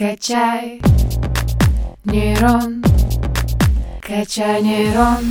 Качай нейрон, качай нейрон.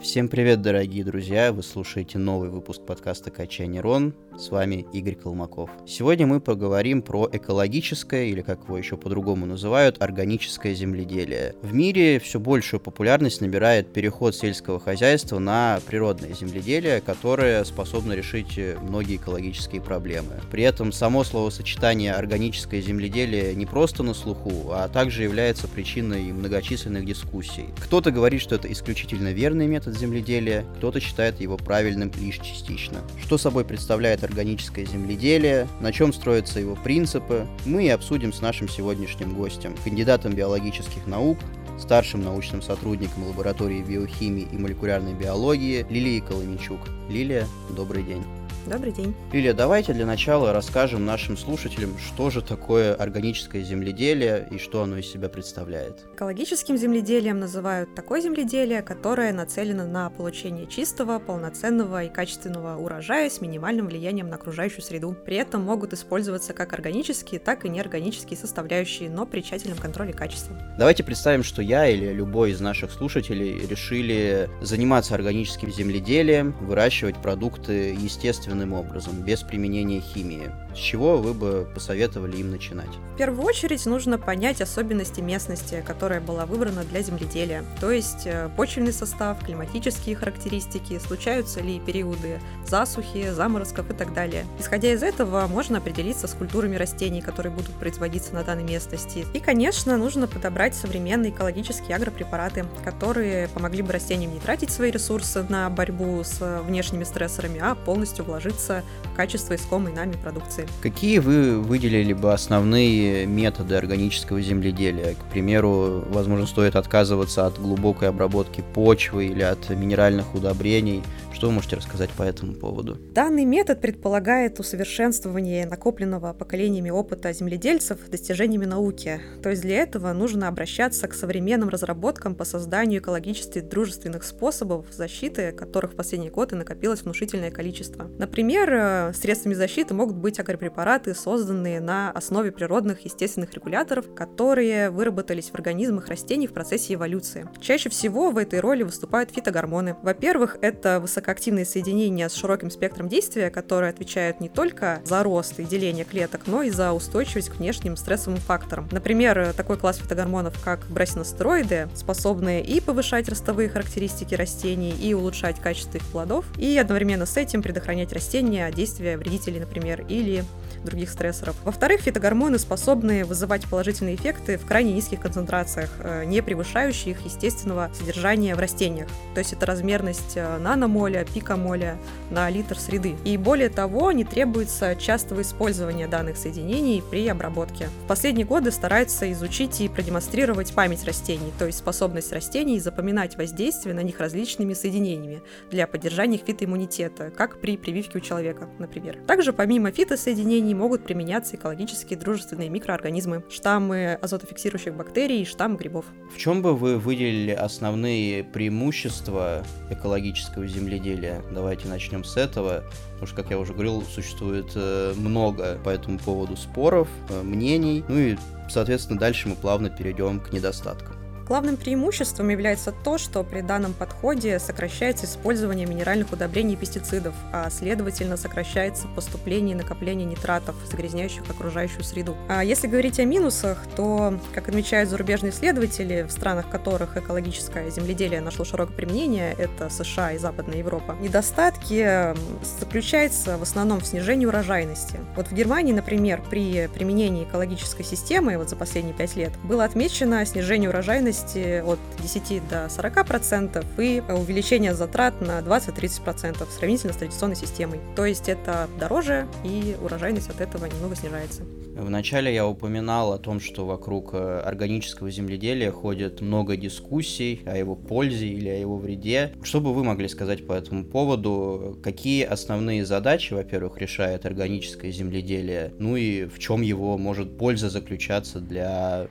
Всем привет, дорогие друзья! Вы слушаете новый выпуск подкаста «Качай нейрон». С вами Игорь Колмаков. Сегодня мы поговорим про экологическое, или как его еще по-другому называют, органическое земледелие. В мире все большую популярность набирает переход сельского хозяйства на природное земледелие, которое способно решить многие экологические проблемы. При этом само словосочетание органическое земледелие не просто на слуху, а также является причиной многочисленных дискуссий. Кто-то говорит, что это исключительно верный метод земледелия, кто-то считает его правильным лишь частично. Что собой представляет органическое земледелие, на чем строятся его принципы, мы и обсудим с нашим сегодняшним гостем, кандидатом биологических наук, старшим научным сотрудником лаборатории биохимии и молекулярной биологии Лилией Коломичук. Лилия, добрый день. Добрый день. Лилия, давайте для начала расскажем нашим слушателям, что же такое органическое земледелие и что оно из себя представляет. Экологическим земледелием называют такое земледелие, которое нацелено на получение чистого, полноценного и качественного урожая с минимальным влиянием на окружающую среду. При этом могут использоваться как органические, так и неорганические составляющие, но при тщательном контроле качества. Давайте представим, что я или любой из наших слушателей решили заниматься органическим земледелием, выращивать продукты естественно естественным образом, без применения химии. С чего вы бы посоветовали им начинать? В первую очередь нужно понять особенности местности, которая была выбрана для земледелия, то есть э, почвенный состав, климатические характеристики, случаются ли периоды засухи, заморозков и так далее. Исходя из этого, можно определиться с культурами растений, которые будут производиться на данной местности. И, конечно, нужно подобрать современные экологические агропрепараты, которые помогли бы растениям не тратить свои ресурсы на борьбу с внешними стрессорами, а полностью вложить вложиться в качество искомой нами продукции. Какие вы выделили бы основные методы органического земледелия? К примеру, возможно, стоит отказываться от глубокой обработки почвы или от минеральных удобрений – что вы можете рассказать по этому поводу? Данный метод предполагает усовершенствование накопленного поколениями опыта земледельцев достижениями науки. То есть для этого нужно обращаться к современным разработкам по созданию экологически дружественных способов защиты, которых в последние годы накопилось внушительное количество. Например, э, средствами защиты могут быть агропрепараты, созданные на основе природных естественных регуляторов, которые выработались в организмах растений в процессе эволюции. Чаще всего в этой роли выступают фитогормоны. Во-первых, это высоко активные соединения с широким спектром действия, которые отвечают не только за рост и деление клеток, но и за устойчивость к внешним стрессовым факторам. Например, такой класс фитогормонов, как брасиностероиды, способные и повышать ростовые характеристики растений, и улучшать качество их плодов, и одновременно с этим предохранять растения от действия вредителей, например, или других стрессоров. Во-вторых, фитогормоны способны вызывать положительные эффекты в крайне низких концентрациях, э, не превышающие их естественного содержания в растениях. То есть это размерность э, наномоля, пикомоля на литр среды. И более того, не требуется частого использования данных соединений при обработке. В последние годы стараются изучить и продемонстрировать память растений, то есть способность растений запоминать воздействие на них различными соединениями для поддержания их фитоиммунитета, как при прививке у человека, например. Также помимо фитосоединений растений могут применяться экологически дружественные микроорганизмы, штаммы азотофиксирующих бактерий и штаммы грибов. В чем бы вы выделили основные преимущества экологического земледелия? Давайте начнем с этого. Потому что, как я уже говорил, существует э, много по этому поводу споров, э, мнений. Ну и, соответственно, дальше мы плавно перейдем к недостаткам. Главным преимуществом является то, что при данном подходе сокращается использование минеральных удобрений и пестицидов, а следовательно сокращается поступление и накопление нитратов, загрязняющих окружающую среду. А если говорить о минусах, то, как отмечают зарубежные исследователи, в странах которых экологическое земледелие нашло широкое применение, это США и Западная Европа, недостатки заключаются в основном в снижении урожайности. Вот в Германии, например, при применении экологической системы вот за последние пять лет было отмечено снижение урожайности урожайности от 10 до 40 процентов и увеличение затрат на 20-30 сравнительно с традиционной системой. То есть это дороже и урожайность от этого немного снижается. Вначале я упоминал о том, что вокруг э, органического земледелия ходит много дискуссий о его пользе или о его вреде. Что бы вы могли сказать по этому поводу? Какие основные задачи, во-первых, решает органическое земледелие? Ну и в чем его может польза заключаться для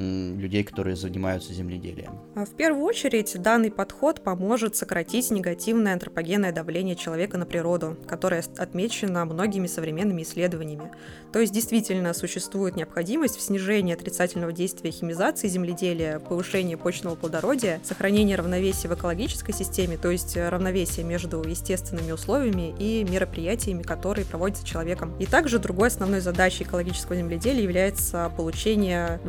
людей, которые занимаются земледелием? А в первую очередь, данный подход поможет сократить негативное антропогенное давление человека на природу, которое отмечено многими современными исследованиями. То есть действительно существует необходимость в снижении отрицательного действия химизации земледелия, повышении почного плодородия, сохранении равновесия в экологической системе, то есть равновесие между естественными условиями и мероприятиями, которые проводятся человеком. И также другой основной задачей экологического земледелия является получение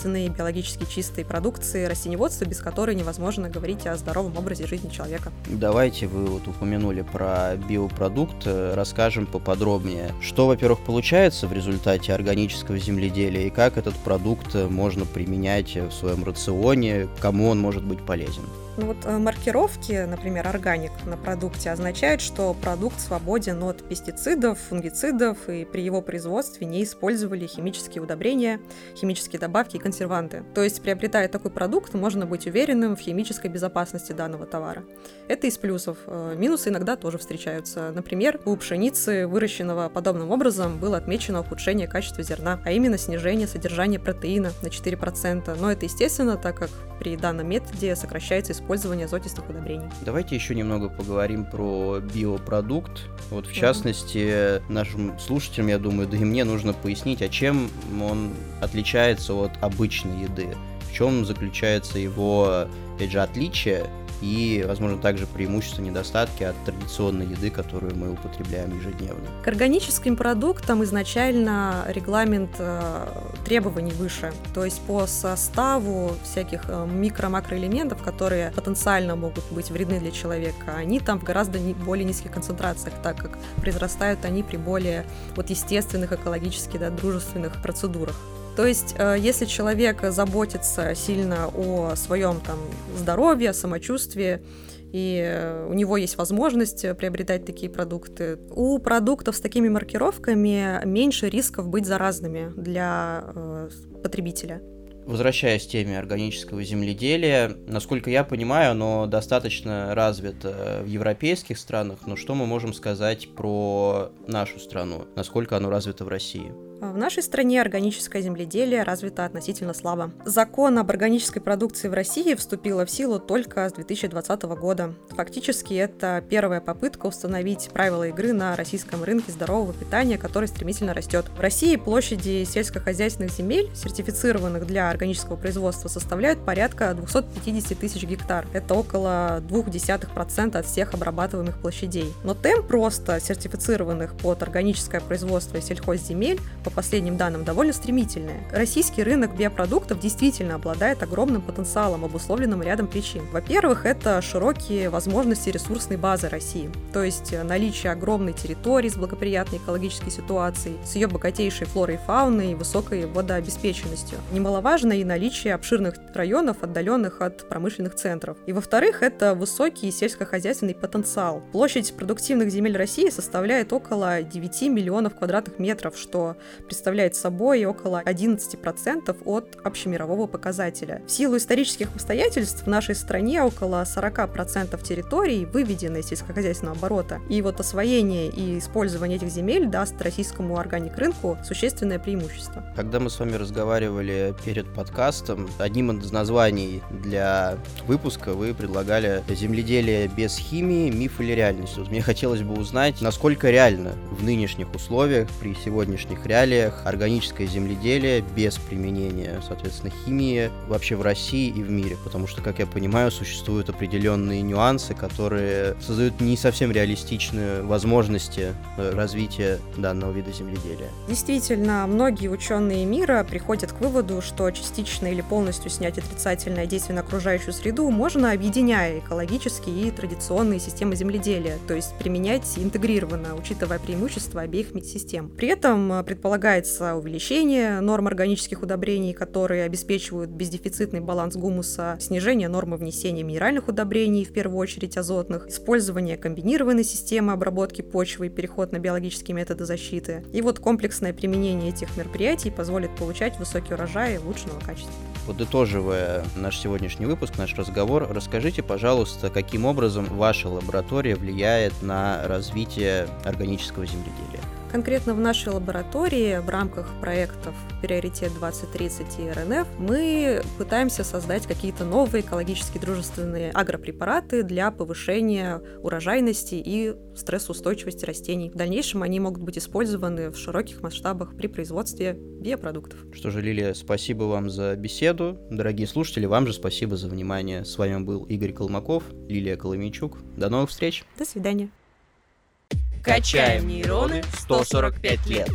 высококачественной биологически чистой продукции растеневодства, без которой невозможно говорить о здоровом образе жизни человека. Давайте вы вот упомянули про биопродукт, расскажем поподробнее. Что, во-первых, получается в результате органического земледелия и как этот продукт можно применять в своем рационе, кому он может быть полезен? Ну вот э, маркировки, например, органик на продукте означают, что продукт свободен от пестицидов, фунгицидов и при его производстве не использовали химические удобрения, химические добавки и консерванты. То есть, приобретая такой продукт, можно быть уверенным в химической безопасности данного товара. Это из плюсов. Э, минусы иногда тоже встречаются. Например, у пшеницы, выращенного подобным образом, было отмечено ухудшение качества зерна, а именно снижение содержания протеина на 4%. Но это естественно, так как при данном методе сокращается использование использования азотистых удобрений. Давайте еще немного поговорим про биопродукт. Вот в частности, нашим слушателям, я думаю, да и мне нужно пояснить, а чем он отличается от обычной еды. В чем заключается его, опять же, отличие и, возможно, также преимущества, недостатки от традиционной еды, которую мы употребляем ежедневно. К органическим продуктам изначально регламент э, требований выше, то есть по составу всяких э, микро-макроэлементов, которые потенциально могут быть вредны для человека, они там в гораздо более низких концентрациях, так как произрастают они при более вот, естественных, экологически да, дружественных процедурах. То есть, э, если человек заботится сильно о своем там здоровье, самочувствии, и у него есть возможность приобретать такие продукты. У продуктов с такими маркировками меньше рисков быть заразными для э, потребителя. Возвращаясь к теме органического земледелия, насколько я понимаю, оно достаточно развито в европейских странах, но что мы можем сказать про нашу страну? Насколько оно развито в России? В нашей стране органическое земледелие развито относительно слабо. Закон об органической продукции в России вступил в силу только с 2020 года. Фактически это первая попытка установить правила игры на российском рынке здорового питания, который стремительно растет. В России площади сельскохозяйственных земель, сертифицированных для органического производства, составляют порядка 250 тысяч гектар. Это около 0,2% от всех обрабатываемых площадей. Но темп просто сертифицированных под органическое производство сельхозземель по последним данным, довольно стремительная. Российский рынок биопродуктов действительно обладает огромным потенциалом, обусловленным рядом причин. Во-первых, это широкие возможности ресурсной базы России, то есть наличие огромной территории с благоприятной экологической ситуацией, с ее богатейшей флорой и фауной и высокой водообеспеченностью. Немаловажно и наличие обширных районов, отдаленных от промышленных центров. И во-вторых, это высокий сельскохозяйственный потенциал. Площадь продуктивных земель России составляет около 9 миллионов квадратных метров, что представляет собой около 11% от общемирового показателя. В силу исторических обстоятельств в нашей стране около 40% территорий выведены из сельскохозяйственного оборота. И вот освоение и использование этих земель даст российскому органик-рынку существенное преимущество. Когда мы с вами разговаривали перед подкастом, одним из названий для выпуска вы предлагали земледелие без химии, миф или реальность. Вот мне хотелось бы узнать, насколько реально в нынешних условиях, при сегодняшних реалиях, реалиях органическое земледелие без применения, соответственно, химии вообще в России и в мире, потому что, как я понимаю, существуют определенные нюансы, которые создают не совсем реалистичные возможности э, развития данного вида земледелия. Действительно, многие ученые мира приходят к выводу, что частично или полностью снять отрицательное действие на окружающую среду можно, объединяя экологические и традиционные системы земледелия, то есть применять интегрированно, учитывая преимущества обеих медсистем. При этом э, предполагается предполагается увеличение норм органических удобрений, которые обеспечивают бездефицитный баланс гумуса, снижение нормы внесения минеральных удобрений, в первую очередь азотных, использование комбинированной системы обработки почвы и переход на биологические методы защиты. И вот комплексное применение этих мероприятий позволит получать высокий урожай лучшего качества. Подытоживая наш сегодняшний выпуск, наш разговор, расскажите, пожалуйста, каким образом ваша лаборатория влияет на развитие органического земледелия? Конкретно в нашей лаборатории в рамках проектов «Приоритет 2030» и РНФ мы пытаемся создать какие-то новые экологически дружественные агропрепараты для повышения урожайности и стрессоустойчивости растений. В дальнейшем они могут быть использованы в широких масштабах при производстве биопродуктов. Что же, Лилия, спасибо вам за беседу. Дорогие слушатели, вам же спасибо за внимание. С вами был Игорь Колмаков, Лилия Коломейчук. До новых встреч. До свидания. Качаем нейроны 145 лет.